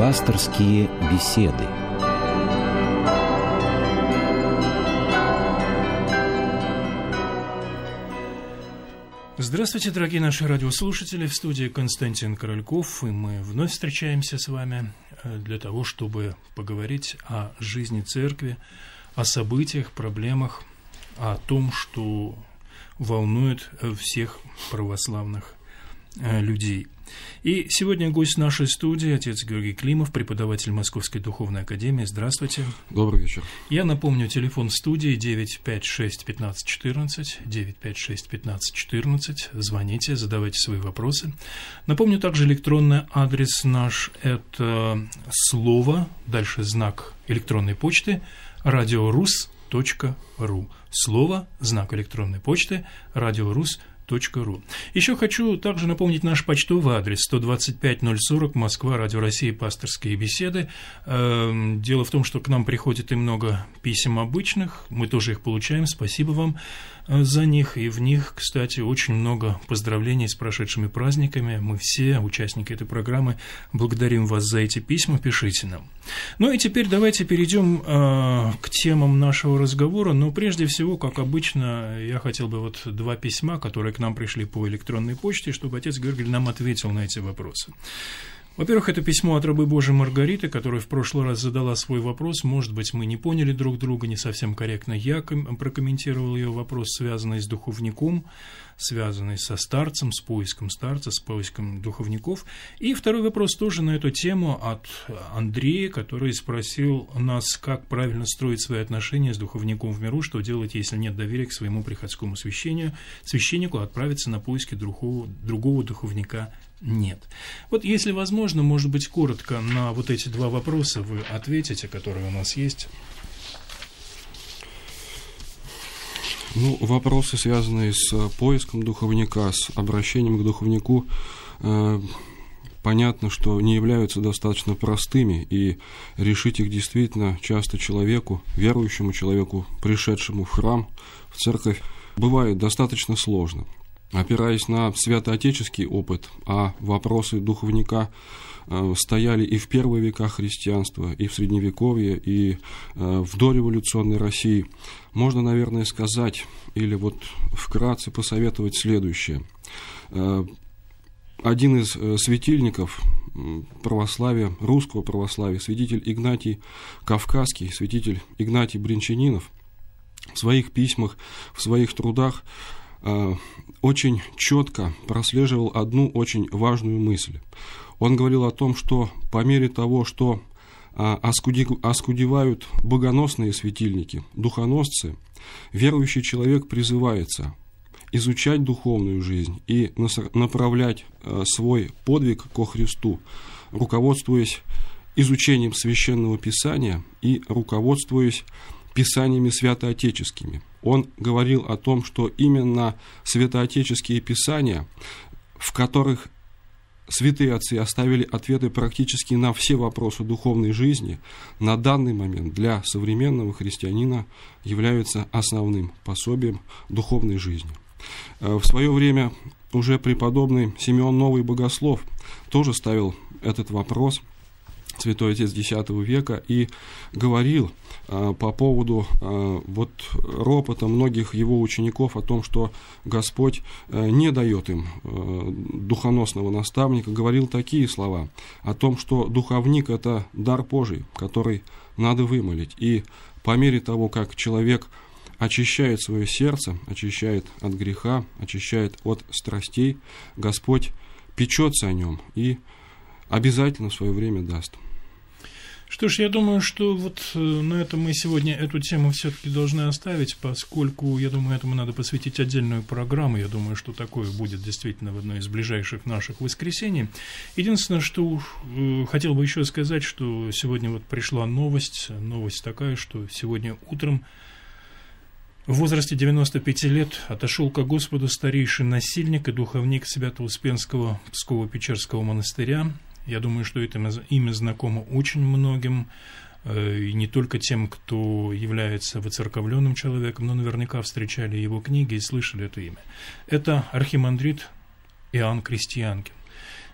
Пасторские беседы. Здравствуйте, дорогие наши радиослушатели. В студии Константин Корольков, и мы вновь встречаемся с вами э, для того, чтобы поговорить о жизни церкви, о событиях, проблемах, о том, что волнует э, всех православных э, людей. И сегодня гость нашей студии, отец Георгий Климов, преподаватель Московской Духовной Академии. Здравствуйте. Добрый вечер. Я напомню, телефон студии 956 15 14, 956 15 14. Звоните, задавайте свои вопросы. Напомню также электронный адрес наш – это слово, дальше знак электронной почты, радиорус.ру. Слово, знак электронной почты, радиорус.ру ру. Еще хочу также напомнить наш почтовый адрес 125040 Москва, Радио России, пасторские беседы. Эм, дело в том, что к нам приходит и много писем обычных, мы тоже их получаем, спасибо вам. Э, за них, и в них, кстати, очень много поздравлений с прошедшими праздниками. Мы все, участники этой программы, благодарим вас за эти письма, пишите нам. Ну и теперь давайте перейдем э, к темам нашего разговора, но прежде всего, как обычно, я хотел бы вот два письма, которые к нам пришли по электронной почте, чтобы отец Георгий нам ответил на эти вопросы. Во-первых, это письмо от рабы Божьей Маргариты, которая в прошлый раз задала свой вопрос. Может быть, мы не поняли друг друга, не совсем корректно. Я прокомментировал ее вопрос, связанный с духовником, связанный со старцем, с поиском старца, с поиском духовников. И второй вопрос тоже на эту тему от Андрея, который спросил нас, как правильно строить свои отношения с духовником в миру, что делать, если нет доверия к своему приходскому священнику, священнику отправиться на поиски другого, другого духовника нет. Вот если возможно, может быть, коротко на вот эти два вопроса вы ответите, которые у нас есть. Ну, вопросы, связанные с поиском духовника, с обращением к духовнику, э, понятно, что не являются достаточно простыми, и решить их действительно часто человеку, верующему человеку, пришедшему в храм, в церковь, бывает достаточно сложно – опираясь на святоотеческий опыт, а вопросы духовника э, стояли и в первые века христианства, и в Средневековье, и э, в дореволюционной России, можно, наверное, сказать, или вот вкратце посоветовать следующее. Э, один из светильников православия, русского православия, святитель Игнатий Кавказский, святитель Игнатий Бринчанинов, в своих письмах, в своих трудах очень четко прослеживал одну очень важную мысль. Он говорил о том, что по мере того, что э, оскудевают богоносные светильники, духоносцы, верующий человек призывается изучать духовную жизнь и направлять э, свой подвиг ко Христу, руководствуясь изучением священного писания и руководствуясь писаниями святоотеческими – он говорил о том, что именно святоотеческие писания, в которых святые отцы оставили ответы практически на все вопросы духовной жизни, на данный момент для современного христианина являются основным пособием духовной жизни. Э, в свое время уже преподобный Симеон Новый Богослов тоже ставил этот вопрос – святой отец X века, и говорил э, по поводу э, вот ропота многих его учеников о том, что Господь э, не дает им э, духоносного наставника, говорил такие слова о том, что духовник – это дар Божий, который надо вымолить. И по мере того, как человек очищает свое сердце, очищает от греха, очищает от страстей, Господь печется о нем и обязательно в свое время даст. Что ж, я думаю, что вот э, на этом мы сегодня эту тему все-таки должны оставить, поскольку, я думаю, этому надо посвятить отдельную программу. Я думаю, что такое будет действительно в одной из ближайших наших воскресений. Единственное, что э, хотел бы еще сказать, что сегодня вот пришла новость, новость такая, что сегодня утром в возрасте 95 лет отошел ко Господу старейший насильник и духовник Свято-Успенского Псково-Печерского монастыря я думаю, что это имя знакомо очень многим, э, и не только тем, кто является выцерковленным человеком, но наверняка встречали его книги и слышали это имя. Это архимандрит Иоанн Крестьянкин.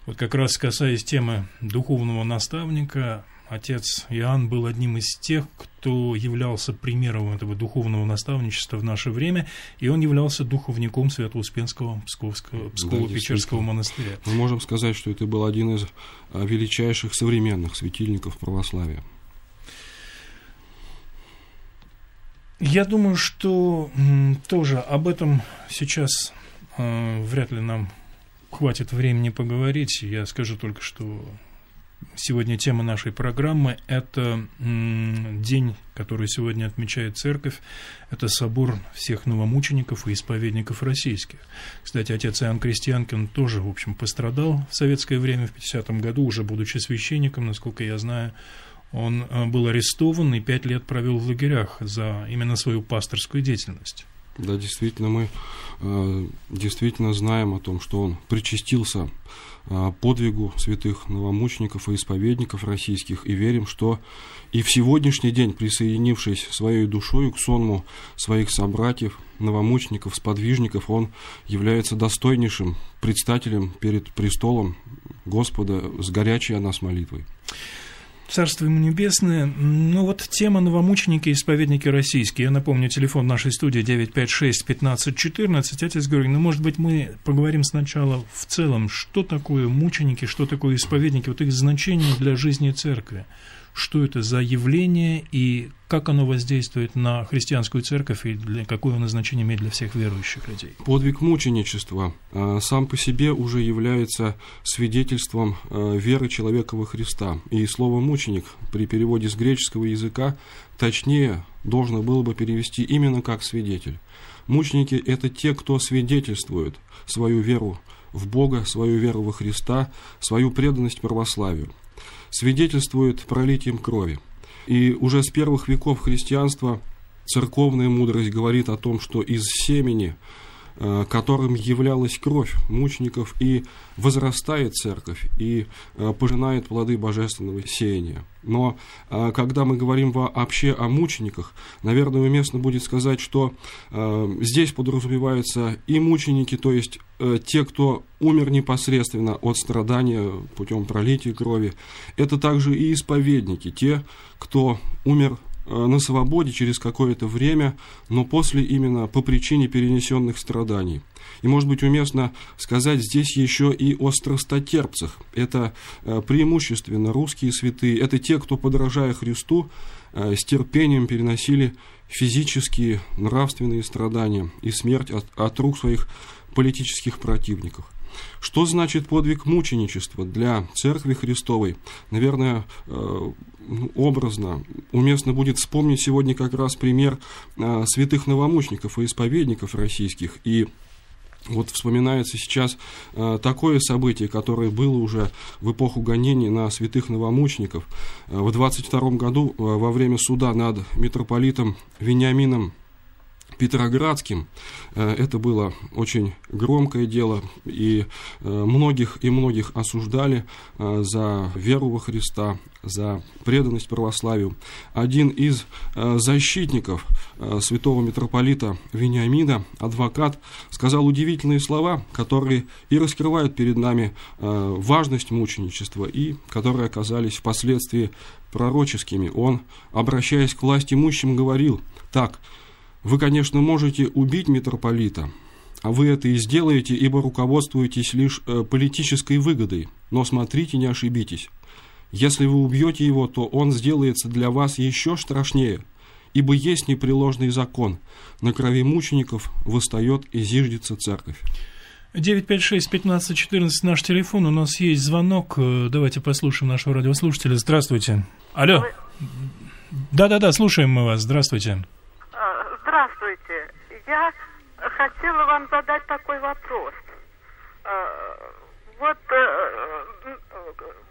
Вот как раз касаясь темы духовного наставника, отец Иоанн был одним из тех, кто являлся примером этого духовного наставничества в наше время, и он являлся духовником Свято-Успенского Псковского, Псково-Печерского да, монастыря. Мы можем сказать, что это был один из а, величайших современных светильников православия. Я думаю, что тоже об этом сейчас э, вряд ли нам хватит времени поговорить. Я скажу только, что Сегодня тема нашей программы – это день, который сегодня отмечает Церковь. Это собор всех новомучеников и исповедников российских. Кстати, отец Иоанн Крестьянкин тоже, в общем, пострадал в советское время, в 50-м году, уже будучи священником, насколько я знаю. Он э, был арестован и пять лет провел в лагерях за именно свою пасторскую деятельность. Да, действительно, мы э, действительно знаем о том, что он причастился подвигу святых новомучеников и исповедников российских, и верим, что и в сегодняшний день, присоединившись своей душой к сонму своих собратьев, новомучеников, сподвижников, он является достойнейшим предстателем перед престолом Господа с горячей о нас молитвой. Царство ему небесное. Ну вот тема новомученики и исповедники российские. Я напомню, телефон нашей студии 956-1514. Отец Георгий, ну, может быть, мы поговорим сначала в целом, что такое мученики, что такое исповедники, вот их значение для жизни церкви что это за явление и как оно воздействует на христианскую церковь и для, какое оно значение имеет для всех верующих людей. Подвиг мученичества а, сам по себе уже является свидетельством а, веры человека во Христа. И слово «мученик» при переводе с греческого языка точнее должно было бы перевести именно как «свидетель». Мученики – это те, кто свидетельствует свою веру в Бога, свою веру во Христа, свою преданность православию свидетельствует пролитием крови. И уже с первых веков христианства церковная мудрость говорит о том, что из семени которым являлась кровь мучеников, и возрастает церковь, и э, пожинает плоды божественного сеяния. Но э, когда мы говорим вообще о мучениках, наверное, уместно будет сказать, что здесь подразумеваются и мученики, то есть те, кто умер непосредственно от страдания путем пролития крови. Это также и исповедники, те, кто умер Э, на свободе через какое-то время, но после именно по причине перенесенных страданий. И, может быть, уместно сказать здесь еще и о страстотерпцах. Это э, преимущественно русские святые, это те, кто, подражая Христу, э, с терпением переносили физические, нравственные страдания и смерть от, от рук своих политических противников. Что значит подвиг мученичества для Церкви Христовой? Наверное, образно, уместно будет вспомнить сегодня как раз пример а, святых новомучеников и исповедников российских. И вот вспоминается сейчас э, такое событие, которое было уже в эпоху гонений на святых новомучеников. Э, в 22 году э, во время суда над митрополитом Вениамином Петроградским. Э, это было очень громкое дело, и э, многих и многих осуждали э, за веру во Христа, за преданность православию. Один из защитников святого митрополита Вениамина, адвокат, сказал удивительные слова, которые и раскрывают перед нами важность мученичества, и которые оказались впоследствии пророческими. Он, обращаясь к власти имущим, говорил так – вы, конечно, можете убить митрополита, а вы это и сделаете, ибо руководствуетесь лишь э, политической выгодой. Но смотрите, не ошибитесь. Если вы убьете его, то он сделается для вас еще страшнее, ибо есть непреложный закон. На крови мучеников восстает и зиждется церковь. 956-1514 наш телефон. У нас есть звонок. Э, давайте послушаем нашего радиослушателя. Здравствуйте. Алло. Да-да-да, слушаем мы вас. Здравствуйте. Здравствуйте. Я хотела вам задать такой вопрос. А, вот э,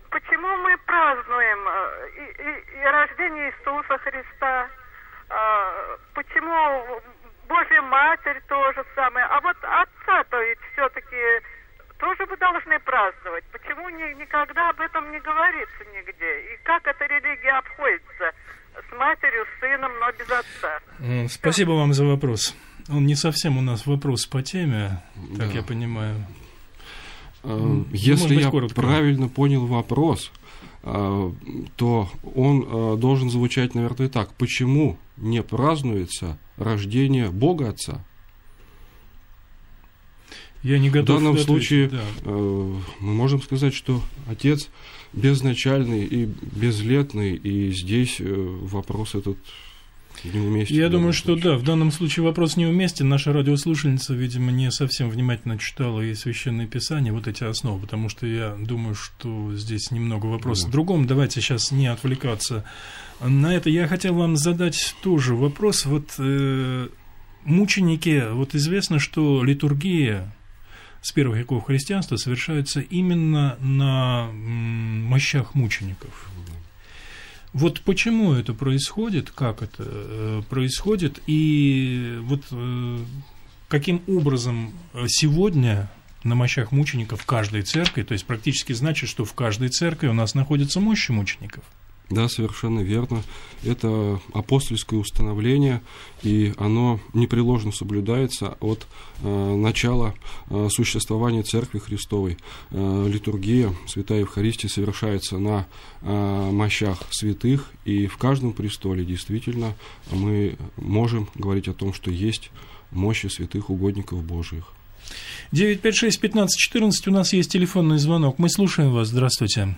почему мы празднуем э, и, и, и рождение Иисуса Христа? Почему Божья Матерь тоже самое? А вот Отца, то есть все-таки тоже вы должны праздновать. Почему ни, никогда об этом не говорится нигде? И как эта религия обходится? С матерью, с сыном, но без отца. Спасибо вам за вопрос. Он не совсем у нас вопрос по теме, да. как я понимаю. Если я коротко. правильно понял вопрос, то он должен звучать, наверное, так. Почему не празднуется рождение Бога Отца? Я не готов В данном ответить, случае да. мы можем сказать, что Отец безначальный и безлетный, и здесь вопрос этот неуместен. Я думаю, что да, в данном случае вопрос неуместен. Наша радиослушательница, видимо, не совсем внимательно читала и Священное Писание, вот эти основы, потому что я думаю, что здесь немного вопросов. Да. В другом давайте сейчас не отвлекаться на это. Я хотел вам задать тоже вопрос. Вот э, мученики, вот известно, что литургия с первых веков христианства совершается именно на мощах мучеников. Вот почему это происходит, как это э, происходит, и вот э, каким образом сегодня на мощах мучеников каждой церкви, то есть практически значит, что в каждой церкви у нас находятся мощи мучеников – да, совершенно верно. Это апостольское установление, и оно непреложно соблюдается от э, начала э, существования Церкви Христовой. Э, литургия Святая Евхаристия совершается на э, мощах святых, и в каждом престоле действительно мы можем говорить о том, что есть мощи святых угодников Божьих. 956-1514, у нас есть телефонный звонок. Мы слушаем вас. Здравствуйте.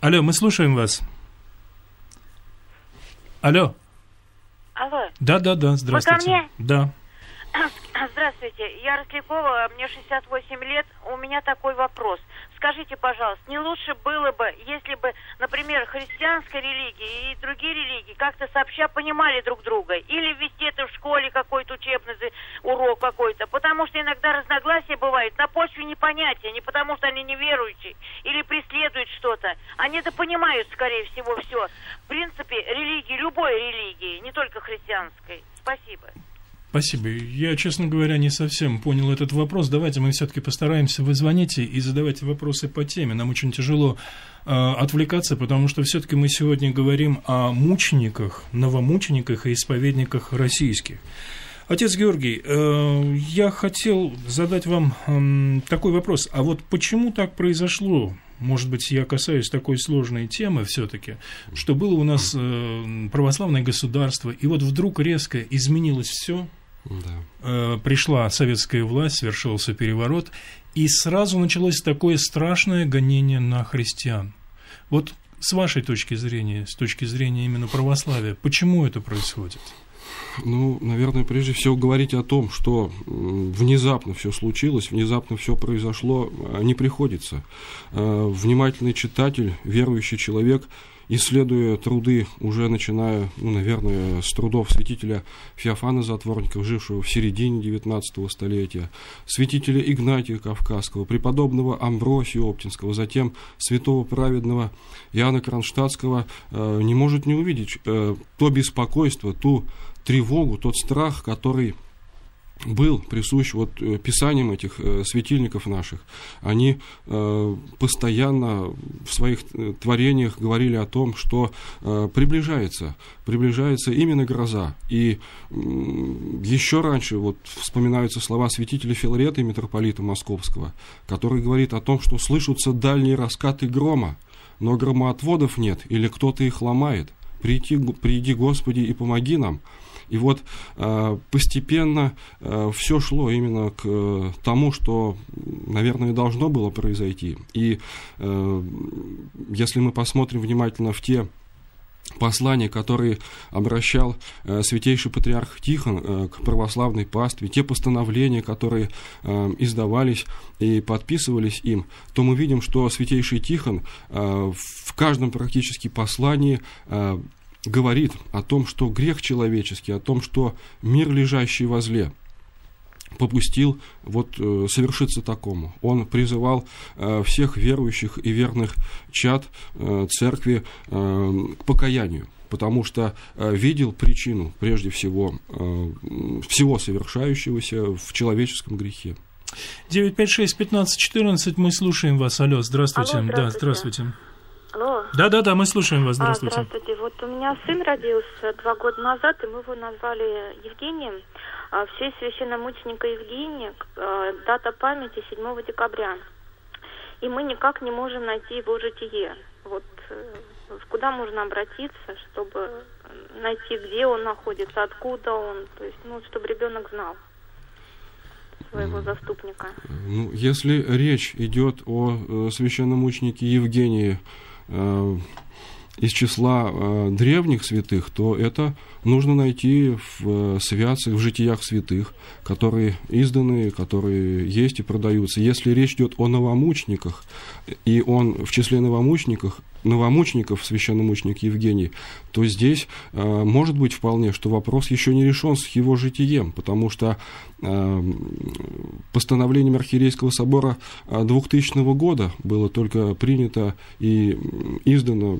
Алло, мы слушаем вас. Алло. Алло. Да, да, да, здравствуйте. Вы ко мне? Да. Здравствуйте, я Рослякова, мне 68 лет, у меня такой вопрос. Скажите, пожалуйста, не лучше было бы, если бы, например, христианская религия и другие религии как-то сообща понимали друг друга, или ввести это в школе какой-то учебный урок какой-то, потому что иногда разногласия бывают на почве непонятия, не потому что они неверующие или преследуют что-то. Они это понимают, скорее всего, все. В принципе, религии, любой религии, не только христианской. Спасибо. Спасибо. Я, честно говоря, не совсем понял этот вопрос. Давайте мы все-таки постараемся. Вы звоните и задавайте вопросы по теме. Нам очень тяжело э, отвлекаться, потому что все-таки мы сегодня говорим о мучениках, новомучениках и исповедниках российских. Отец Георгий, э, я хотел задать вам э, такой вопрос. А вот почему так произошло? Может быть, я касаюсь такой сложной темы все-таки, что было у нас э, православное государство, и вот вдруг резко изменилось все, да. Э, пришла советская власть, совершился переворот, и сразу началось такое страшное гонение на христиан. Вот с вашей точки зрения, с точки зрения именно православия, почему это происходит? Ну, наверное, прежде всего говорить о том, что внезапно все случилось, внезапно все произошло, а не приходится. Э, внимательный читатель, верующий человек исследуя труды, уже начиная, ну, наверное, с трудов святителя Феофана Затворников, жившего в середине XIX столетия, святителя Игнатия Кавказского, преподобного Амбросия Оптинского, затем святого праведного Иоанна Кронштадтского, э, не может не увидеть э, то беспокойство, ту тревогу, тот страх, который был присущ вот э, писаниям этих э, светильников наших. Они э, постоянно в своих творениях говорили о том, что приближается, приближается именно гроза. И еще раньше вот вспоминаются слова святителя Филарета и митрополита Московского, который говорит о том, что слышатся дальние раскаты грома, но громоотводов нет, или кто-то их ломает. Приди, приди, Господи, и помоги нам. И вот э, постепенно э, все шло именно к э, тому, что, наверное, должно было произойти. И если мы посмотрим внимательно в те послания, которые обращал э, святейший патриарх Тихон э, к православной пастве, те постановления, которые э, издавались и подписывались им, то мы видим, что святейший Тихон в каждом практически послании говорит о том, что грех человеческий, о том, что мир, лежащий возле, попустил вот э, совершиться такому. Он призывал э, всех верующих и верных чад э, церкви э, к покаянию потому что э, видел причину, прежде всего, э, всего совершающегося в человеческом грехе. 956-15-14, мы слушаем вас. Алло, здравствуйте. Алло, здравствуйте. Да, здравствуйте. Алло. Да, да, да, мы слушаем вас. Здравствуйте. А, здравствуйте. Вот у меня сын родился два года назад, и мы его назвали Евгением. А, в честь священномученика Евгения, а, дата памяти 7 декабря. и мы никак не можем найти его житие. Вот э, куда можно обратиться, чтобы найти, где он находится, откуда он, то есть, ну, чтобы ребенок знал своего заступника. Ну, если речь идет о э, священномученике Евгении э, из числа э, древних святых, то это нужно найти в э, святцах, в житиях святых, которые изданы, которые есть и продаются. Если речь идет о новомучениках, и он в числе новомучеников, новомучеников, священномученик Евгений, то здесь э, может быть вполне, что вопрос еще не решен с его житием, потому что э, постановлением Архиерейского собора 2000 э, года было только принято и издано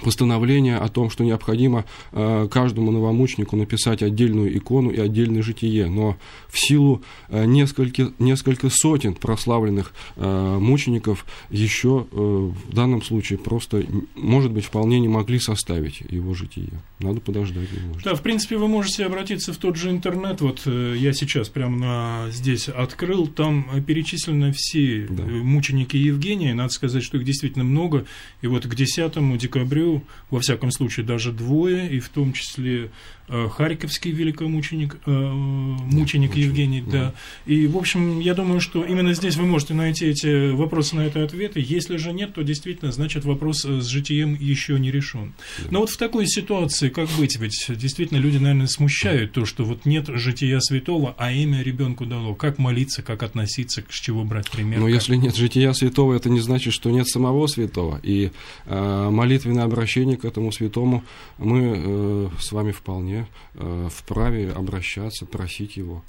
постановление о том, что необходимо э, каждому новомученику написать отдельную икону и отдельное житие. Но в силу э, несколько, несколько сотен прославленных э, мучеников еще в данном случае просто, может быть, вполне не могли составить его житие. Надо подождать немножко. Да, в принципе, вы можете обратиться в тот же интернет. Вот я сейчас прямо на, здесь открыл, там перечислены все да. мученики Евгения. Надо сказать, что их действительно много. И вот к 10 декабрю во всяком случае, даже двое, и в том числе харьковский великомученик, э, мученик да, Евгений, да. да. И, в общем, я думаю, что именно здесь вы можете найти эти вопросы на это ответы. Если же нет, то действительно, значит, вопрос с житием еще не решен. Да. Но вот в такой ситуации, как быть? Ведь действительно люди, наверное, смущают то, что вот нет жития святого, а имя ребенку дало. Как молиться, как относиться, с чего брать пример? Как... если нет жития святого, это не значит, что нет самого святого. И э, молитвенное обращение к этому святому мы э, с вами вполне э, вправе обращаться, просить его.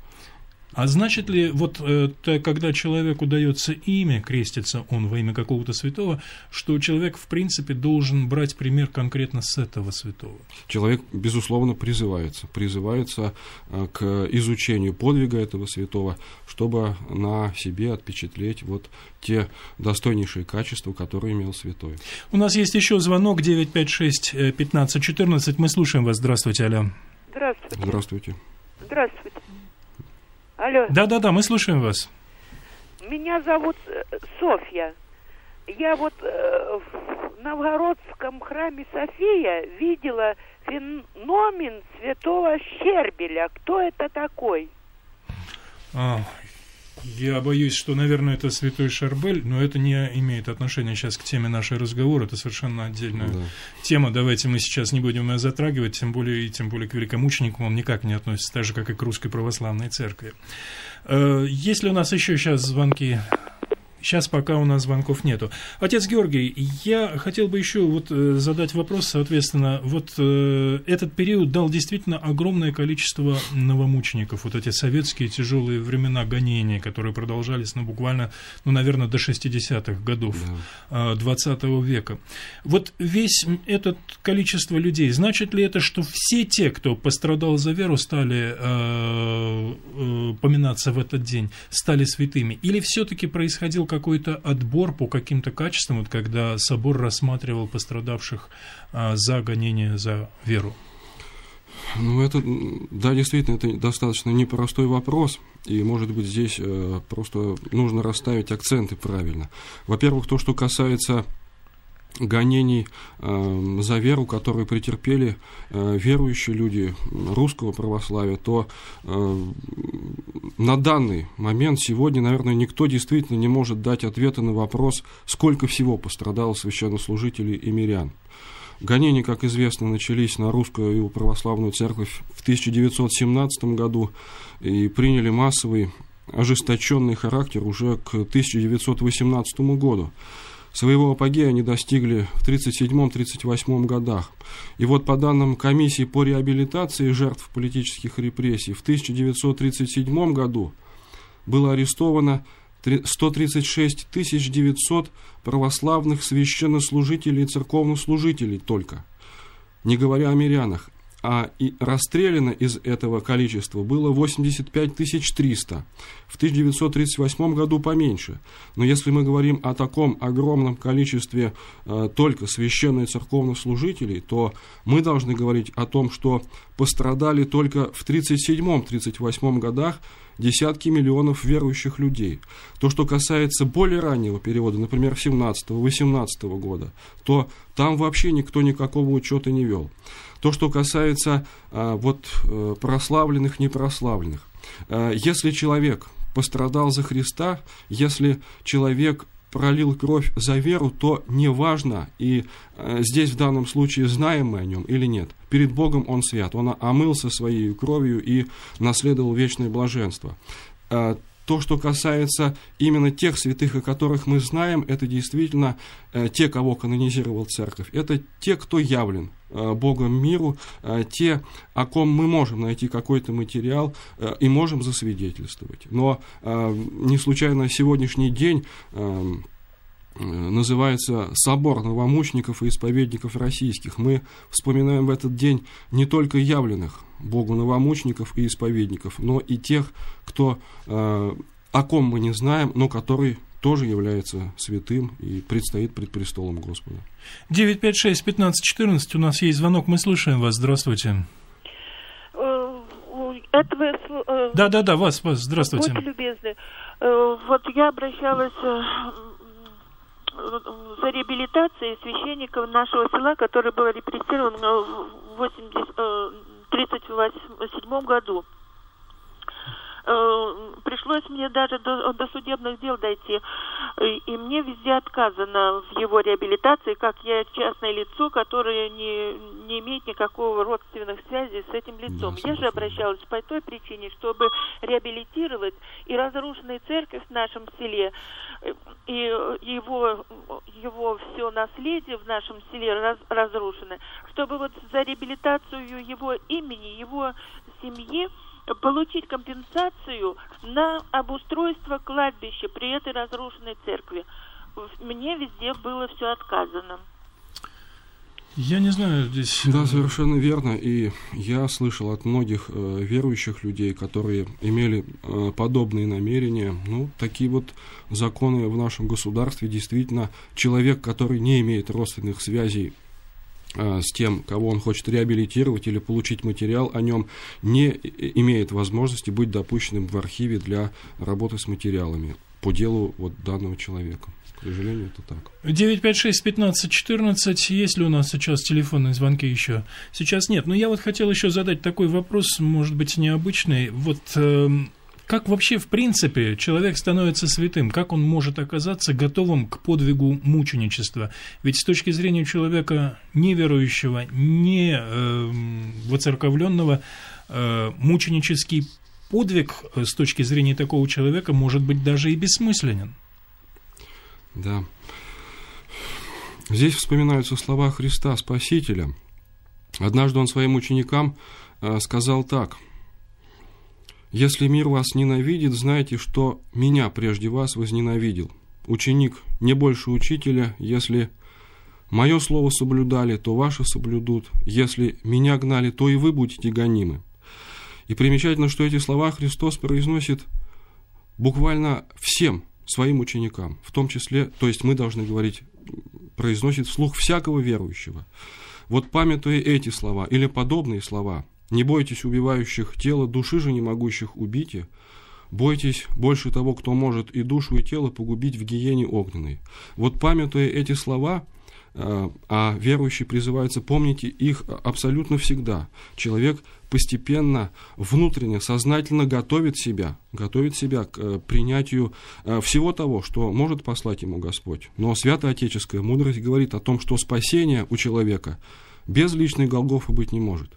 А значит ли, вот э, когда человеку дается имя, крестится он во имя какого-то святого, что человек, в принципе, должен брать пример конкретно с этого святого? Человек, безусловно, призывается. Призывается э, к изучению подвига этого святого, чтобы на себе отпечатлеть вот те достойнейшие качества, которые имел святой. У нас есть еще звонок 956-1514. Мы слушаем вас. Здравствуйте, Аля. Здравствуйте. Здравствуйте. Здравствуйте. Алло. Да-да-да, мы слушаем вас. Меня зовут э, Софья. Я вот э, в Новгородском храме София видела феномен святого Щербеля. Кто это такой? А, я боюсь, что, наверное, это святой Шарбель, но это не имеет отношения сейчас к теме нашей разговора, это совершенно отдельная да. тема. Давайте мы сейчас не будем ее затрагивать, тем более и тем более к великомученику он никак не относится, так же, как и к русской православной церкви. Э, есть ли у нас еще сейчас звонки? Сейчас пока у нас звонков нету. Отец Георгий, я хотел бы еще вот э, задать вопрос, соответственно, вот э, этот период дал действительно огромное количество новомучеников, вот эти советские тяжелые времена гонения, которые продолжались, ну, буквально, ну, наверное, до 60-х годов да. 20 века. Вот весь этот количество людей, значит ли это, что все те, кто пострадал за веру, стали э, э, поминаться в этот день, стали святыми? Или все-таки происходил какой-то отбор по каким-то качествам, вот когда собор рассматривал пострадавших а, за гонение за веру? Ну, это, да, действительно, это достаточно непростой вопрос, и, может быть, здесь э, просто нужно расставить акценты правильно. Во-первых, то, что касается гонений э, за веру, которые претерпели э, верующие люди русского православия, то э, на данный момент сегодня, наверное, никто действительно не может дать ответа на вопрос, сколько всего пострадало священнослужителей и мирян. Гонения, как известно, начались на русскую православную церковь в 1917 году и приняли массовый ожесточенный характер уже к 1918 году. Своего апогея они достигли в 1937-1938 годах. И вот по данным комиссии по реабилитации жертв политических репрессий в 1937 году было арестовано 136 900 православных священнослужителей и церковнослужителей только, не говоря о мирянах а и расстреляно из этого количества было 85 300. В 1938 году поменьше. Но если мы говорим о таком огромном количестве э, только священных церковных служителей, то мы должны говорить о том, что пострадали только в 1937-1938 годах десятки миллионов верующих людей. То, что касается более раннего периода, например, 17-18 года, то там вообще никто никакого учета не вел. То, что касается а, вот э, прославленных, непрославленных. А, если человек пострадал за Христа, если человек пролил кровь за веру, то неважно, и э, здесь в данном случае знаем мы о нем или нет, перед Богом он свят, он омылся своей кровью и наследовал вечное блаженство. То, что касается именно тех святых, о которых мы знаем, это действительно э, те, кого канонизировал церковь. Это те, кто явлен э, Богом миру, э, те, о ком мы можем найти какой-то материал и можем засвидетельствовать. Но не случайно сегодняшний день называется «Собор новомучеников и исповедников российских». Мы вспоминаем в этот день не только явленных Богу новомучеников и исповедников, но и тех, кто, э, о ком мы не знаем, но который тоже является святым и предстоит пред престолом Господа. 956-1514, у нас есть звонок, мы слушаем вас, здравствуйте. Э, Это вы... э, Да-да-да, вас, вас, здравствуйте. Будьте любезны. Э, Вот я обращалась э, за реабилитацией священника нашего села, который был репрессирован в 80, э, 37 году. Э, Пришлось мне даже до, до судебных дел дойти, и мне везде отказано в его реабилитации, как я частное лицо, которое не, не имеет никакого родственных связей с этим лицом. я же обращалась по той причине, чтобы реабилитировать и разрушенную церковь в нашем селе, и его, его все наследие в нашем селе раз- разрушено, чтобы вот за реабилитацию его имени, его семьи получить компенсацию на обустройство кладбища при этой разрушенной церкви. Мне везде было все отказано. Я не знаю, здесь... Да, совершенно верно. И я слышал от многих э, верующих людей, которые имели э, подобные намерения. Ну, такие вот законы в нашем государстве. Действительно, человек, который не имеет родственных связей с тем, кого он хочет реабилитировать или получить материал о нем, не имеет возможности быть допущенным в архиве для работы с материалами по делу вот данного человека. К сожалению, это так. 956-1514, есть ли у нас сейчас телефонные звонки еще? Сейчас нет, но я вот хотел еще задать такой вопрос, может быть, необычный. Вот эм, как вообще, в принципе, человек становится святым? Как он может оказаться готовым к подвигу мученичества? Ведь с точки зрения человека неверующего, не эм, воцерковленного, э, мученический подвиг э, с точки зрения такого человека может быть даже и бессмысленен. Да. Здесь вспоминаются слова Христа Спасителя. Однажды он своим ученикам э, сказал так. «Если мир вас ненавидит, знайте, что меня прежде вас возненавидел. Ученик не больше учителя, если мое слово соблюдали, то ваши соблюдут. Если меня гнали, то и вы будете гонимы». И примечательно, что эти слова Христос произносит буквально всем своим ученикам, в том числе, то есть мы должны говорить, произносит вслух всякого верующего. Вот памятуя эти слова или подобные слова, не бойтесь убивающих тело, души же не могущих убить, бойтесь больше того, кто может и душу, и тело погубить в гиене огненной. Вот памятуя эти слова, э, а верующие призываются помните их абсолютно всегда. Человек постепенно, внутренне, сознательно готовит себя, готовит себя к э, принятию э, всего того, что может послать ему Господь. Но святоотеческая мудрость говорит о том, что спасение у человека без личной Голгофы быть не может.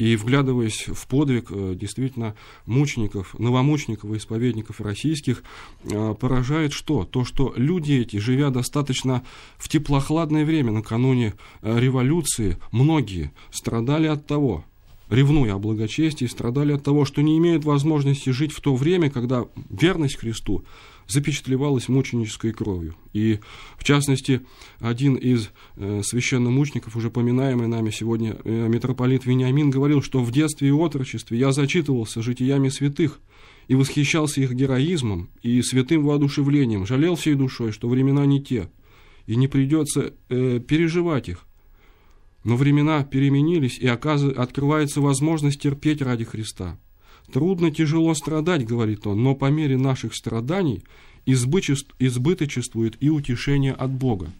И вглядываясь в подвиг э, действительно мучеников, новомучеников и исповедников российских, э, поражает что? То, что люди эти, живя достаточно в теплохладное время накануне э, революции, многие страдали от того, ревнуя о благочестии, страдали от того, что не имеют возможности жить в то время, когда верность Христу запечатлевалась мученической кровью. И, в частности, один из э, священномучеников, уже поминаемый нами сегодня э, митрополит Вениамин, говорил, что в детстве и отрочестве я зачитывался житиями святых и восхищался их героизмом и святым воодушевлением, жалел всей душой, что времена не те, и не придется э, переживать их. Но времена переменились, и открывается возможность терпеть ради Христа. Трудно, тяжело страдать, говорит он, но по мере наших страданий избыточествует и утешение от Бога.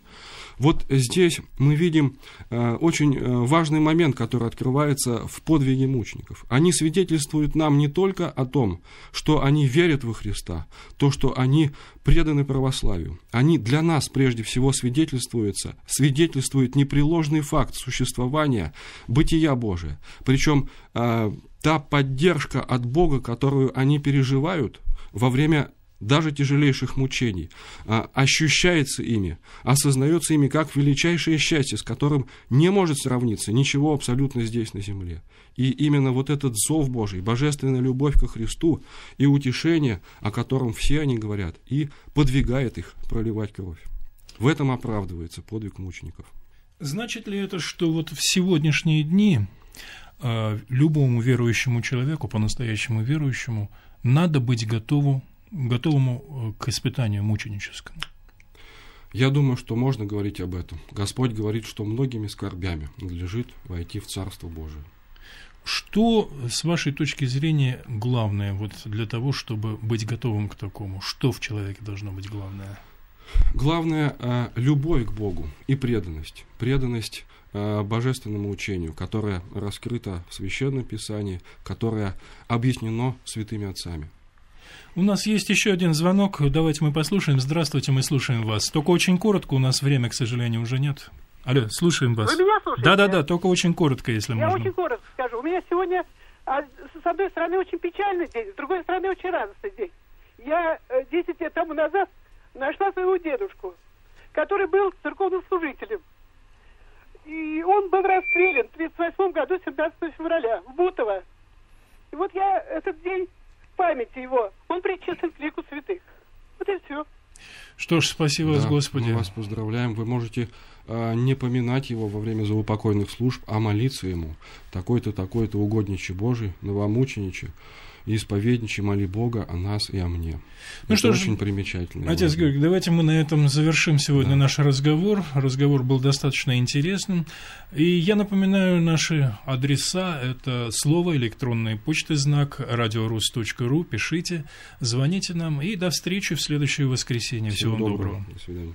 Вот здесь мы видим э, очень э, важный момент, который открывается в подвиге мучеников. Они свидетельствуют нам не только о том, что они верят во Христа, то, что они преданы православию. Они для нас прежде всего свидетельствуются, свидетельствует непреложный факт существования бытия Божия. Причем э, та поддержка от Бога, которую они переживают во время даже тяжелейших мучений, а, ощущается ими, осознается ими как величайшее счастье, с которым не может сравниться ничего абсолютно здесь на земле. И именно вот этот зов Божий, божественная любовь ко Христу и утешение, о котором все они говорят, и подвигает их проливать кровь. В этом оправдывается подвиг мучеников. Значит ли это, что вот в сегодняшние дни э, любому верующему человеку, по-настоящему верующему, надо быть готову готовому э, к испытанию мученическому? Я думаю, что можно говорить об этом. Господь говорит, что многими скорбями надлежит войти в Царство Божие. Что, с вашей точки зрения, главное вот для того, чтобы быть готовым к такому? Что в человеке должно быть главное? Главное э, – любовь к Богу и преданность. Преданность э, божественному учению, которое раскрыто в Священном Писании, которое объяснено святыми отцами. У нас есть еще один звонок. Давайте мы послушаем. Здравствуйте, мы слушаем вас. Только очень коротко, у нас время, к сожалению, уже нет. Алло, слушаем вас. Вы меня слушаете? Да-да-да, только очень коротко, если Я можно. очень коротко скажу. У меня сегодня, а, с одной стороны, очень печальный день, с другой стороны, очень радостный день. Я э, 10 лет тому назад нашла своего дедушку, который был церковным служителем. И он был расстрелян в 1938 году, 17 февраля, в Бутово. И вот я этот день памяти его, он причислен к лику святых. Вот и все. Что ж, спасибо Да, вас, Господи. Мы вас поздравляем. Вы можете э, не поминать его во время заупокойных служб, а молиться ему. Такой-то, такой-то угодниче Божий, новомучениче, и исповедниче моли Бога о нас и о мне. Ну Это что ж, очень примечательно. Отец. Георгий, давайте мы на этом завершим сегодня Да. наш разговор. Разговор был достаточно интересным. И я напоминаю наши адреса. Это слово, электронная почта, знак радиорус.ру. Пишите, звоните нам. И до встречи в следующее воскресенье. Всего, Всего вам доброго. До свидания.